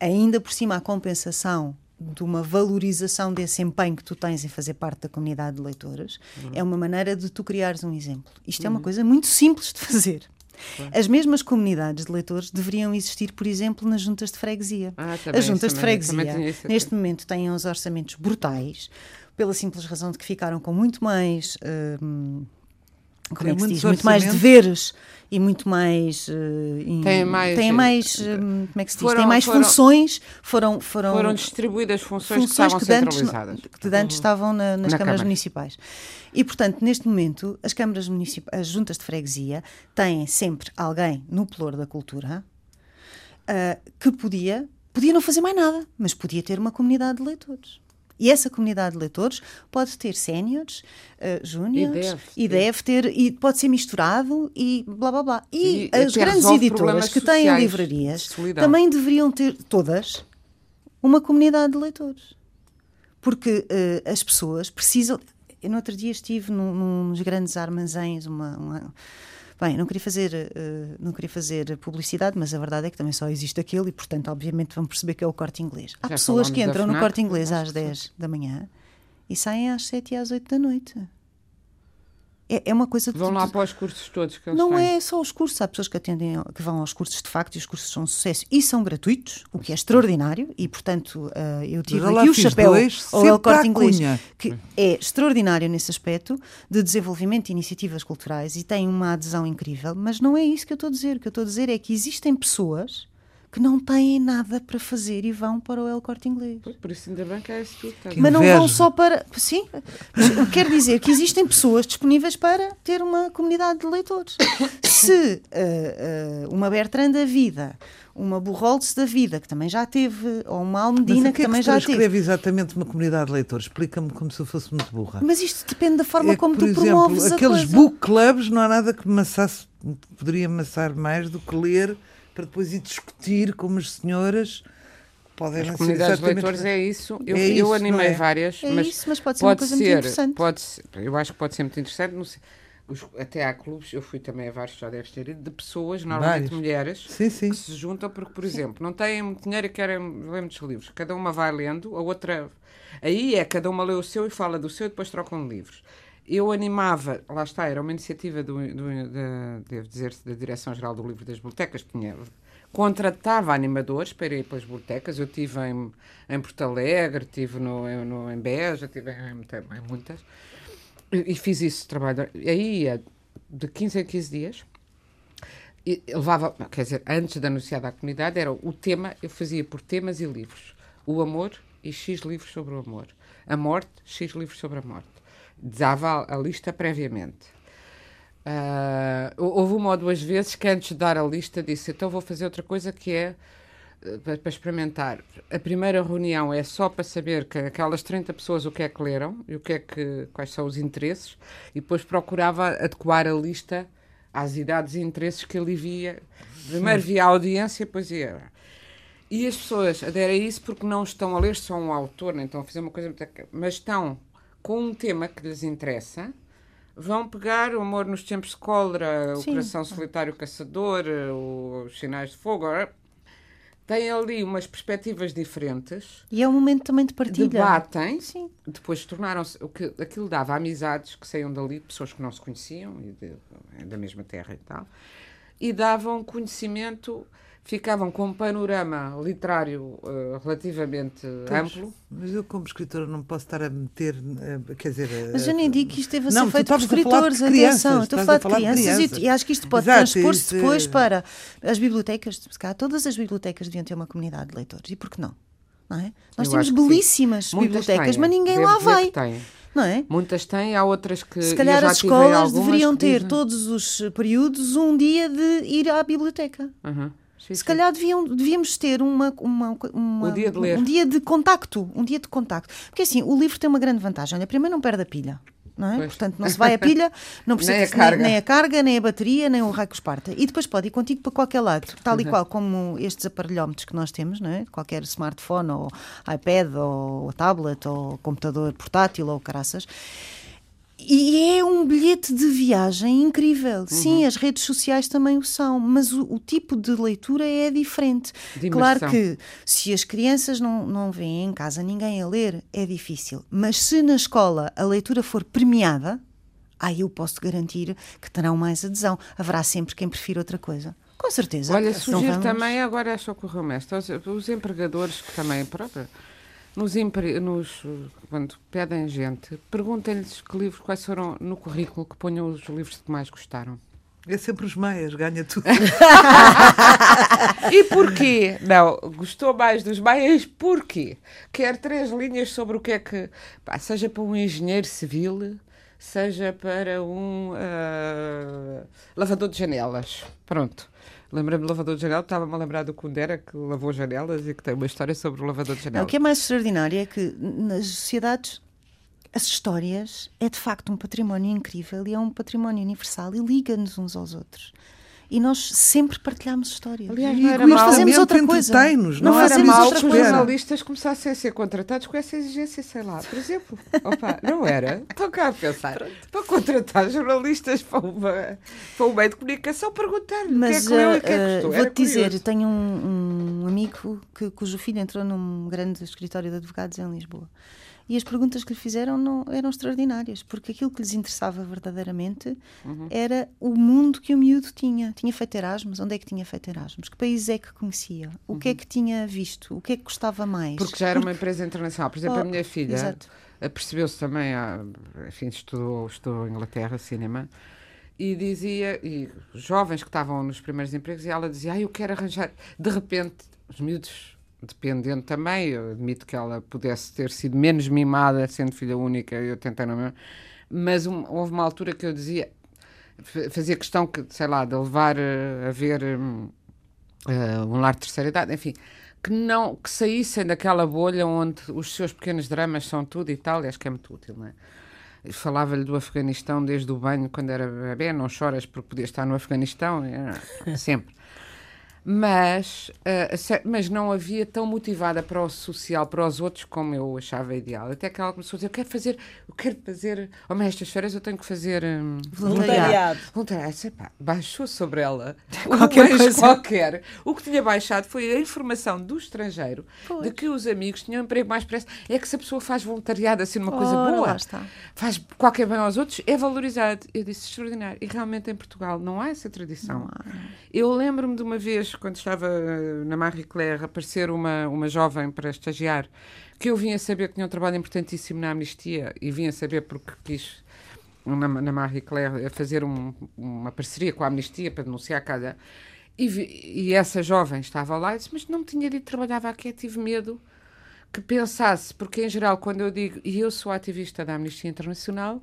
Speaker 2: ainda por cima a compensação de uma valorização desse empenho que tu tens em fazer parte da comunidade de leitores, é uma maneira de tu criares um exemplo. Isto é uma coisa muito simples de <laughs> fazer. As mesmas comunidades de leitores deveriam existir, por exemplo, nas juntas de freguesia.
Speaker 4: Ah,
Speaker 2: As juntas de
Speaker 4: também- também
Speaker 2: freguesia, neste momento, têm uns orçamentos brutais, pela simples razão de que ficaram com muito mais. hum, como
Speaker 3: Têm
Speaker 2: é que se diz? Muito mais deveres e muito mais. eh, in-
Speaker 4: Têm mais, eh,
Speaker 2: mais, hum, como é que se diz?
Speaker 4: foram-
Speaker 2: têm mais
Speaker 4: foram-
Speaker 2: funções. Foram, foram,
Speaker 4: Foram distribuídas funções, que
Speaker 2: funções que antes,
Speaker 4: centralizadas.
Speaker 2: que de antes estavam na- nas
Speaker 4: Na
Speaker 2: câmaras
Speaker 4: Câmara.
Speaker 2: municipais. E, portanto, neste momento, as câmaras municipais, as juntas de freguesia, têm sempre alguém no pelour da cultura ah, que podia, podia não fazer mais nada, mas podia ter uma comunidade de leitores. E essa comunidade de leitores pode ter séniores, uh, júniores, e, deve, e deve ter, e pode ser misturado e blá blá blá. E, e as grandes editoras que têm livrarias também deveriam ter, todas, uma comunidade de leitores. Porque uh, as pessoas precisam. Eu, no outro dia estive num, nos grandes armazéns, uma, uma Bem, não queria fazer, uh, não queria fazer publicidade, mas a verdade é que também só existe aquele e, portanto, obviamente vão perceber que é o corte inglês. Há Já pessoas que entram no corte inglês às 10 da manhã e saem às 7 e às 8 da noite. É, é uma coisa
Speaker 4: Vão lá para os cursos todos que eles
Speaker 2: Não
Speaker 4: têm.
Speaker 2: é só os cursos, há pessoas que atendem, que vão aos cursos de facto e os cursos são um sucesso e são gratuitos, o que é extraordinário, e portanto uh, eu tive aqui o chapéu ao El Corte Inglês, que é extraordinário nesse aspecto de desenvolvimento de iniciativas culturais e tem uma adesão incrível, mas não é isso que eu estou a dizer. O que eu estou a dizer é que existem pessoas que não têm nada para fazer e vão para o El Corte Inglês.
Speaker 4: Por isso ainda bem que é isso tudo. Tá
Speaker 2: mas não vão só para... Sim, mas quer dizer que existem pessoas disponíveis para ter uma comunidade de leitores. Se uh, uh, uma Bertrand da vida, uma Burrolds da vida, que também já teve, ou uma Almedina, que, que, também
Speaker 3: é que
Speaker 2: já teve...
Speaker 3: escreve exatamente uma comunidade de leitores? Explica-me como se eu fosse muito burra.
Speaker 2: Mas isto depende da forma
Speaker 3: é
Speaker 2: como
Speaker 3: que, por
Speaker 2: tu
Speaker 3: exemplo,
Speaker 2: promoves
Speaker 3: aqueles book clubs não há nada que massasse, poderia amassar mais do que ler para depois ir discutir como as senhoras podem
Speaker 4: as comunidades de leitores é isso. Eu, é eu animei é? várias,
Speaker 2: é
Speaker 4: mas,
Speaker 2: isso, mas pode ser pode uma coisa ser, muito interessante.
Speaker 4: Pode ser, eu acho que pode ser muito interessante. Sei, os, até há clubes, eu fui também a vários, já deves ter ido, de pessoas, normalmente vários. mulheres,
Speaker 3: sim, sim.
Speaker 4: que se juntam porque, por exemplo, não têm muito dinheiro e querem ler muitos livros. Cada uma vai lendo, a outra. Aí é, cada uma lê o seu e fala do seu e depois trocam livros eu animava, lá está, era uma iniciativa do, do da, devo dizer da Direção-Geral do Livro das Bibliotecas, que tinha, contratava animadores para ir pelas bibliotecas. Eu estive em, em Porto Alegre, estive no, no, em Beja, estive em, em muitas, e, e, fiz isso trabalho. Aí ia de 15 a 15 dias. E levava, quer dizer, antes de anunciar à comunidade, era o tema, eu fazia por temas e livros. O amor e X livros sobre o amor. A morte, X livros sobre a morte dava a, lista previamente. Uh, houve uma ou duas vezes que antes de dar a lista disse então vou fazer outra coisa que é uh, para, para, experimentar. A primeira reunião é só para saber que aquelas 30 pessoas o que é que leram e o que é que, quais são os interesses e depois procurava adequar a lista às idades e interesses que ali via. Primeiro via a audiência, depois ia. E as pessoas aderem a isso porque não estão a ler só um autor, nem estão a fazer uma coisa, mas estão com um tema que lhes interessa, vão pegar o Amor nos Tempos de Cólera, o Coração Solitário Caçador, os Sinais de Fogo, têm ali umas perspectivas diferentes.
Speaker 2: E é um momento também de partilha.
Speaker 4: Debatem, Sim. depois tornaram-se. O que, aquilo dava amizades que saíam dali, pessoas que não se conheciam, e de, da mesma terra e tal, e davam conhecimento ficavam com um panorama literário uh, relativamente pois, amplo.
Speaker 3: Mas eu, como escritora, não posso estar a meter. Uh, quer dizer. Uh,
Speaker 2: mas eu nem digo que isto deve ser feito por escritores, atenção. Estou a falar de crianças, crianças. E, e, acho que isto pode transpor-se depois para as bibliotecas. Todas as bibliotecas deviam ter uma comunidade de leitores. E por que não? não é? Nós eu temos belíssimas bibliotecas, mas ninguém lá vai. Não é?
Speaker 4: Muitas têm, há outras que.
Speaker 2: Se calhar as escolas deveriam ter dizem... todos os períodos um dia de ir à biblioteca.
Speaker 4: Uhum.
Speaker 2: Sim, Se calhar deviam, devíamos ter uma, uma, uma,
Speaker 4: um, dia de ler.
Speaker 2: um dia de contacto. Um dia de contacto. Porque assim, o livro tem uma grande vantagem. Olha, primeiro não perde a pilha. Não é? Portanto, não se vai a pilha, não precisa
Speaker 4: nem, a carga.
Speaker 2: Nem, nem, a carga, nem a bateria, nem o raio que esparta. E depois pode ir contigo para qualquer lado, tal e uhum. qual como estes aparelhómetros que nós temos, não é? qualquer smartphone, ou iPad, ou tablet, ou computador portátil, ou caraças. E é um bilhete de viagem incrível. Uhum. Sim, as redes sociais também o são, mas o, o tipo de leitura é diferente. Claro que se as crianças não, não veem em casa ninguém a ler, é difícil. Mas se na escola a leitura for premiada, aí eu posso garantir que terão mais adesão. Haverá sempre quem prefira outra coisa. Com certeza.
Speaker 4: Olha, sugiro vamos... também, agora é só ocorreu-me esta, os, os empregadores que também, próprio, nos, nos, quando pedem gente, perguntem-lhes que livros, quais foram no currículo que ponham os livros que mais gostaram.
Speaker 3: É sempre os meias, ganha tudo. <laughs>
Speaker 4: e porquê? Não, gostou mais dos meias, porquê? Quer três linhas sobre o que é que. Pá, seja para um engenheiro civil, seja para um uh, lavador de janelas. Pronto. Lembrei-me do lavador de janelas, estava-me a lembrar do Kundera que lavou janelas e que tem uma história sobre o lavador de janelas.
Speaker 2: o que é mais extraordinário é que nas sociedades as histórias é de facto um património incrível e é um património universal e liga-nos uns aos outros e nós sempre partilhamos histórias.
Speaker 3: Aliás, não era mal. fazemos outra coisa.
Speaker 4: Não, não era mal que os jornalistas começassem a ser contratados com essa exigência, sei lá, por exemplo. Opa, não era? Estou cá a pensar. Para contratar jornalistas para, uma, para um meio de comunicação, perguntar-lhe o que é que leu e o que é que uh,
Speaker 2: Vou-te dizer, tenho um, um amigo que, cujo filho entrou num grande escritório de advogados em Lisboa. E as perguntas que lhe fizeram não, eram extraordinárias, porque aquilo que lhes interessava verdadeiramente uhum. era o mundo que o miúdo tinha. Tinha feito Erasmus, onde é que tinha feito Erasmus? Que países é que conhecia? O uhum. que é uhum. que tinha visto? O que é que gostava mais?
Speaker 4: Porque já era porque... uma empresa internacional. Por exemplo, oh, a minha filha percebeu-se também, enfim, estudou, estudou em Inglaterra, cinema, e dizia, e jovens que estavam nos primeiros empregos, e ela dizia, ah, eu quero arranjar, de repente, os miúdos dependendo também. Eu admito que ela pudesse ter sido menos mimada, sendo filha única, eu tentei não mesmo. Mas um, houve uma altura que eu dizia, fazia questão que, sei lá, de levar uh, a ver um, uh, um lar de terceira idade, enfim, que não que saíssem daquela bolha onde os seus pequenos dramas são tudo e tal, e acho que é muito útil, não é? Falava-lhe do Afeganistão desde o banho, quando era bebê, não choras porque podia estar no Afeganistão, sempre mas, uh, mas não havia tão motivada para o social, para os outros, como eu achava ideal. Até que ela começou a dizer: Eu quero fazer, eu quero fazer, oh, mas estas férias eu tenho que fazer um,
Speaker 1: voluntariado.
Speaker 4: Voluntariado. Epá, baixou sobre ela <laughs> qualquer coisa. qualquer. O que tinha baixado foi a informação do estrangeiro pois. de que os amigos tinham um emprego mais preço. É que se a pessoa faz voluntariado assim, uma coisa Ora, boa, faz qualquer bem aos outros, é valorizado. Eu disse: extraordinário. E realmente em Portugal não há essa tradição. Há. Eu lembro-me de uma vez quando estava eh, na Marie Claire, aparecer uma, uma jovem para estagiar, que eu vinha saber que tinha um trabalho importantíssimo na Amnistia e vinha saber porque quis, na, na Marie Claire, fazer um, uma parceria com a Amnistia para denunciar cada. E, e essa jovem estava lá e disse: Mas não me tinha dito que trabalhava aqui, tive medo que pensasse, porque em geral, quando eu digo, e eu sou ativista da Amnistia Internacional,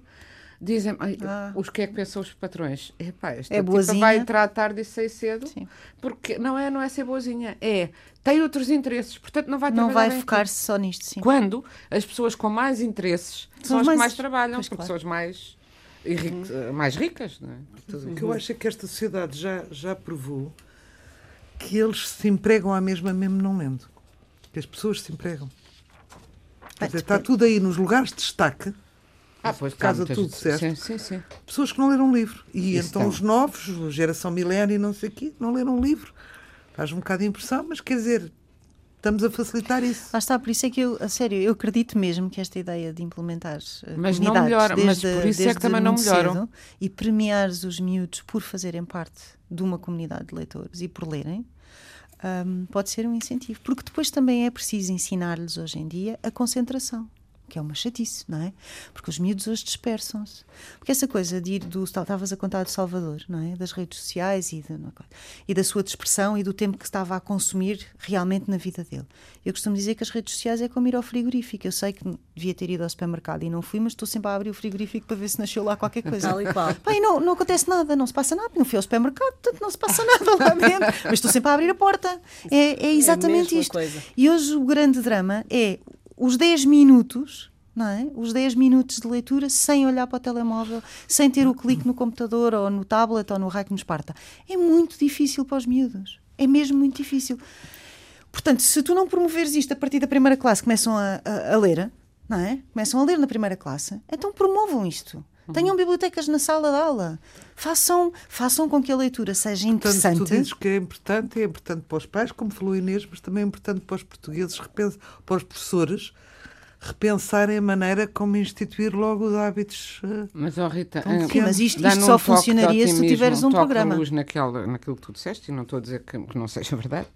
Speaker 4: dizem ah. os que é que pensam os patrões? Epá, esta é boazinha. vai entrar tarde e sair cedo, Sim. porque não é, não é ser boazinha, é tem outros interesses, portanto não vai
Speaker 2: Não vai focar-se só nisto, sim.
Speaker 4: Quando as pessoas com mais interesses são, são as mais... que mais trabalham, pois porque claro. são as mais, uhum. mais ricas. Não é?
Speaker 3: O que eu acho é que esta sociedade já, já provou que eles se empregam à mesma mesmo não lendo. Que as pessoas se empregam. Quer dizer, está tudo aí nos lugares de destaque
Speaker 4: ah, pois
Speaker 3: casa tudo, certo?
Speaker 4: Sim, sim, sim.
Speaker 3: Pessoas que não leram livro. E Isso então tá. os novos, geração milénia e não sei o quê, não leram livro. Faz um bocado de impressão, mas quer dizer, estamos a facilitar isso.
Speaker 2: Lá está, por isso é que eu, a sério, eu acredito mesmo que esta ideia de implementar
Speaker 4: eh, mas não melhora, desde, mas por isso é que também não melhoram.
Speaker 2: E premiar os miúdos por fazerem parte de uma comunidade de leitores e por lerem, um, pode ser um incentivo. Porque depois também é preciso ensinar-lhes hoje em dia a concentração que é uma chatice, não é? Porque os miúdos hoje dispersam-se. Porque essa coisa de ir do. Estavas a contar do Salvador, não é? Das redes sociais e, de, e da sua dispersão e do tempo que estava a consumir realmente na vida dele. Eu costumo dizer que as redes sociais é como ir ao frigorífico. Eu sei que devia ter ido ao supermercado e não fui, mas estou sempre a abrir o frigorífico para ver se nasceu lá qualquer coisa.
Speaker 1: Tal e qual.
Speaker 2: Pai, não, não acontece nada, não se passa nada. Não fui ao supermercado, portanto não se passa nada lá dentro. Mas estou sempre a abrir a porta. É, é exatamente é isto. Coisa. E hoje o grande drama é os 10 minutos não é? Os 10 minutos de leitura sem olhar para o telemóvel, sem ter o clique no computador ou no tablet ou no raio que nos parta. É muito difícil para os miúdos. É mesmo muito difícil. Portanto, se tu não promoveres isto a partir da primeira classe, começam a, a, a ler, não é? Começam a ler na primeira classe, então promovam isto. Tenham bibliotecas na sala de aula. Façam, façam com que a leitura seja interessante.
Speaker 3: Portanto, tu dizes que é importante, é importante para os pais, como falou Inês, mas também é importante para os portugueses, para os professores, repensarem a maneira como instituir logo os hábitos. Uh,
Speaker 4: mas, oh Rita,
Speaker 2: uh, mas isto, isto só um funcionaria se tu tiveres um programa.
Speaker 4: luz naquela, naquilo que tu disseste, e não estou a dizer que, que não seja verdade,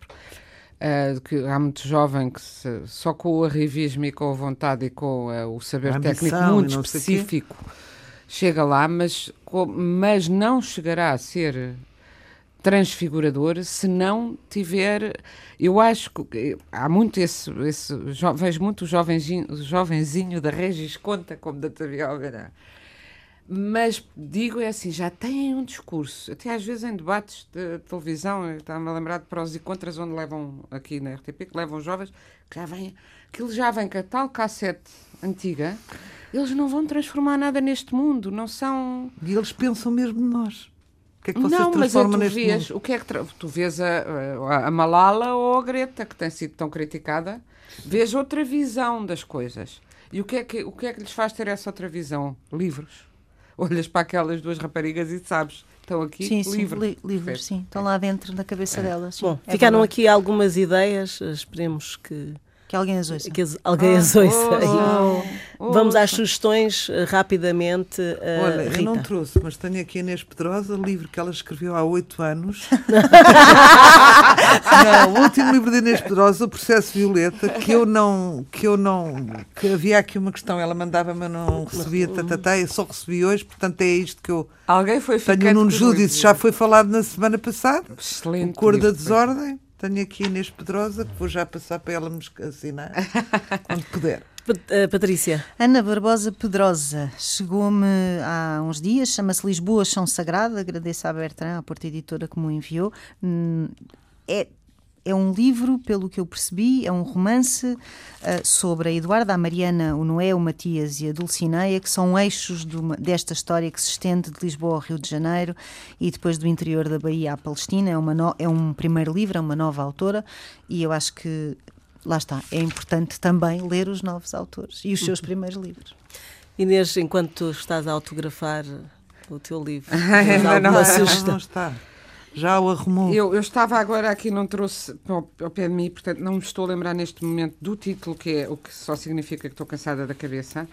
Speaker 4: uh, que há muito jovem que se, só com o arrivismo e com a vontade e com o saber técnico muito específico chega lá, mas, mas não chegará a ser transfigurador se não tiver. Eu acho que há muito esse. esse vejo muito o jovenzinho, o jovenzinho da Regis Conta como da Algará. Mas digo é assim, já têm um discurso, até às vezes em debates de televisão, está-me a lembrar de prós e contras, onde levam aqui na RTP, que levam jovens, que já vem, aquilo já vem com a tal cassete antiga, eles não vão transformar nada neste mundo, não são.
Speaker 3: E eles pensam mesmo de nós. O que é que vocês
Speaker 4: não, mas
Speaker 3: transformam
Speaker 4: tu
Speaker 3: neste
Speaker 4: vês,
Speaker 3: mundo?
Speaker 4: o que é que tu vês a, a, a Malala ou a Greta, que tem sido tão criticada, vês outra visão das coisas. E o que, é que, o que é que lhes faz ter essa outra visão? Livros. <laughs> Olhas para aquelas duas raparigas e sabes, estão aqui
Speaker 2: Sim, sim,
Speaker 4: livros.
Speaker 2: li- livros, sim. Estão lá dentro da cabeça delas. sim,
Speaker 1: Bom,
Speaker 2: é
Speaker 1: ficaram
Speaker 2: verdade.
Speaker 1: aqui algumas ideias, esperemos que,
Speaker 2: Que alguém as ouça.
Speaker 1: que alguém as ouça.
Speaker 4: Oh, oh,
Speaker 1: Vamos às sugestões eh, rapidamente. eh,
Speaker 3: Olha, eu não
Speaker 1: Rita.
Speaker 3: trouxe, mas tenho aqui a Inês Pedrosa, livro que ela escreveu há oito anos. <laughs> não, o último livro de Inês Pedrosa, O Processo Violeta, que eu não, que eu não, que havia aqui uma questão, ela mandava-me, eu não recebia, tatatá, eu só recebi hoje, portanto é isto que eu
Speaker 4: Alguém foi
Speaker 3: tenho num júdice, já foi falado na semana passada,
Speaker 4: Excelente.
Speaker 3: O Cor da. Desordem. Tenho aqui a Inês Pedrosa, que vou já passar para ela me assinar, <laughs> quando puder.
Speaker 1: Eh, Patrícia,
Speaker 2: Ana Barbosa Pedrosa chegou-me há uns dias, chama-se Lisboa Chão Sagrado. Agradeço à Bertrand, à Porta Editora, que me o enviou. Hum, É, é um livro, pelo que eu percebi, é um romance ah, sobre a Eduarda, a Mariana, o Noé, o Matias e a Dulcineia, que são eixos de uma- desta história que se estende de Lisboa ao Rio de Janeiro e depois do interior da Bahia à Palestina. É, uma no- é um primeiro livro, é uma nova autora e eu acho que lá está, é importante também ler os novos autores e os seus primeiros livros.
Speaker 1: Inês, enquanto tu estás a autografar o teu livro, <laughs>
Speaker 4: Ainda não.
Speaker 3: não está. Já o arrumou.
Speaker 4: Eu, eu estava agora aqui, não trouxe ao, ao pé de mim, portanto não me estou a lembrar neste momento do título, que é o que só significa que estou cansada da cabeça,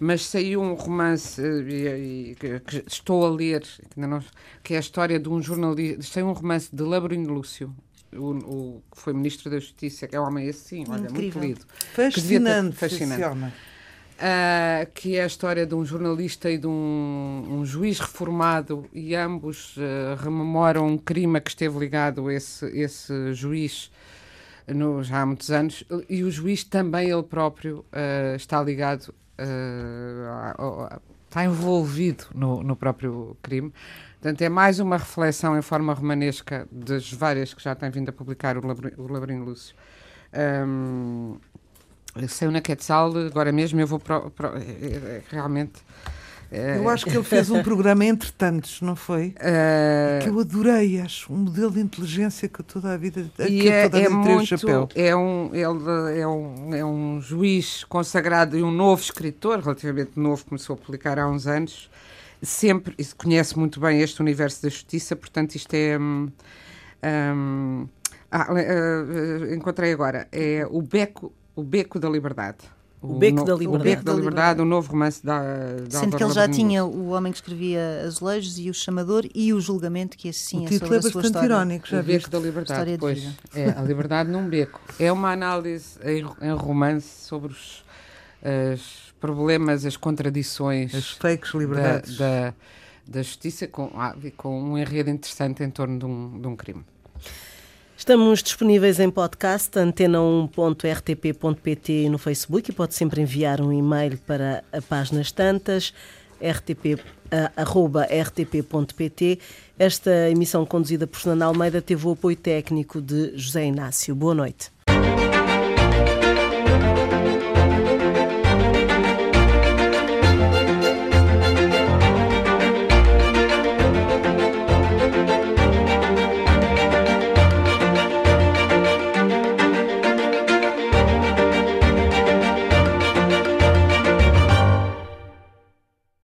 Speaker 4: mas saiu um romance eh, e- e que, que estou a ler, que, ainda não- que é a história de um jornalista, saiu um romance de Labrino Lúcio, o, o que foi Ministro da Justiça, que é um homem assim, olha, muito
Speaker 2: Incrível.
Speaker 4: lido. devia ter-
Speaker 3: Fascinante,
Speaker 4: fascinante. Ah, que é a história de um jornalista e de um, um juiz reformado e ambos ah, rememoram um crime a que esteve ligado esse, esse juiz no- já há muitos anos e o juiz também ele próprio ah, está ligado ah, ao- ao- está envolvido no, no próprio crime Portanto, é mais uma reflexão em forma romanesca das várias que já tem vindo a publicar o o Labrino Lúcio. Ahm, Saiu na Quetzal, agora mesmo eu vou é- é- é- realmente. é,
Speaker 3: Eu acho que ele fez um <laughs> programa entre tantos, não foi?
Speaker 4: é,
Speaker 3: Que eu adorei, acho. Um modelo de inteligência que toda a vida.
Speaker 4: e é,
Speaker 3: toda a
Speaker 4: é
Speaker 3: vida
Speaker 4: muito.
Speaker 3: chapéu.
Speaker 4: É um, ele é, um, é um juiz consagrado e um novo escritor, relativamente novo, começou a publicar há uns anos. Sempre se conhece muito bem este universo da justiça, portanto, isto é. hum, hum, ah, encontrei agora. É o Beco, o Beco da Liberdade.
Speaker 1: O Beco
Speaker 4: no-
Speaker 1: da
Speaker 4: O
Speaker 1: Liberdade.
Speaker 4: Beco da Liberdade, o novo romance da. da
Speaker 2: Sendo que ele já tinha o homem que escrevia Azulejos e o Chamador e o Julgamento, que esse sim
Speaker 3: o
Speaker 2: é
Speaker 3: título
Speaker 2: sobre
Speaker 3: é
Speaker 2: a sua história.
Speaker 3: irónico, já
Speaker 4: o? Beco da Liberdade,
Speaker 2: História de
Speaker 4: pois. É, a liberdade num beco. É uma análise em, em romance sobre os as problemas, as contradições
Speaker 3: As fakes
Speaker 4: da,
Speaker 3: liberdades.
Speaker 4: da, da justiça com, ah, com um enredo interessante em torno de um, de um crime.
Speaker 1: Estamos disponíveis em podcast, antena1.rtp.pt no Facebook e pode sempre enviar um e-mail para a páginas tantas, rtp, arroba rtp.pt. Esta emissão conduzida por Fernando Almeida teve o apoio técnico de José Inácio. Boa noite.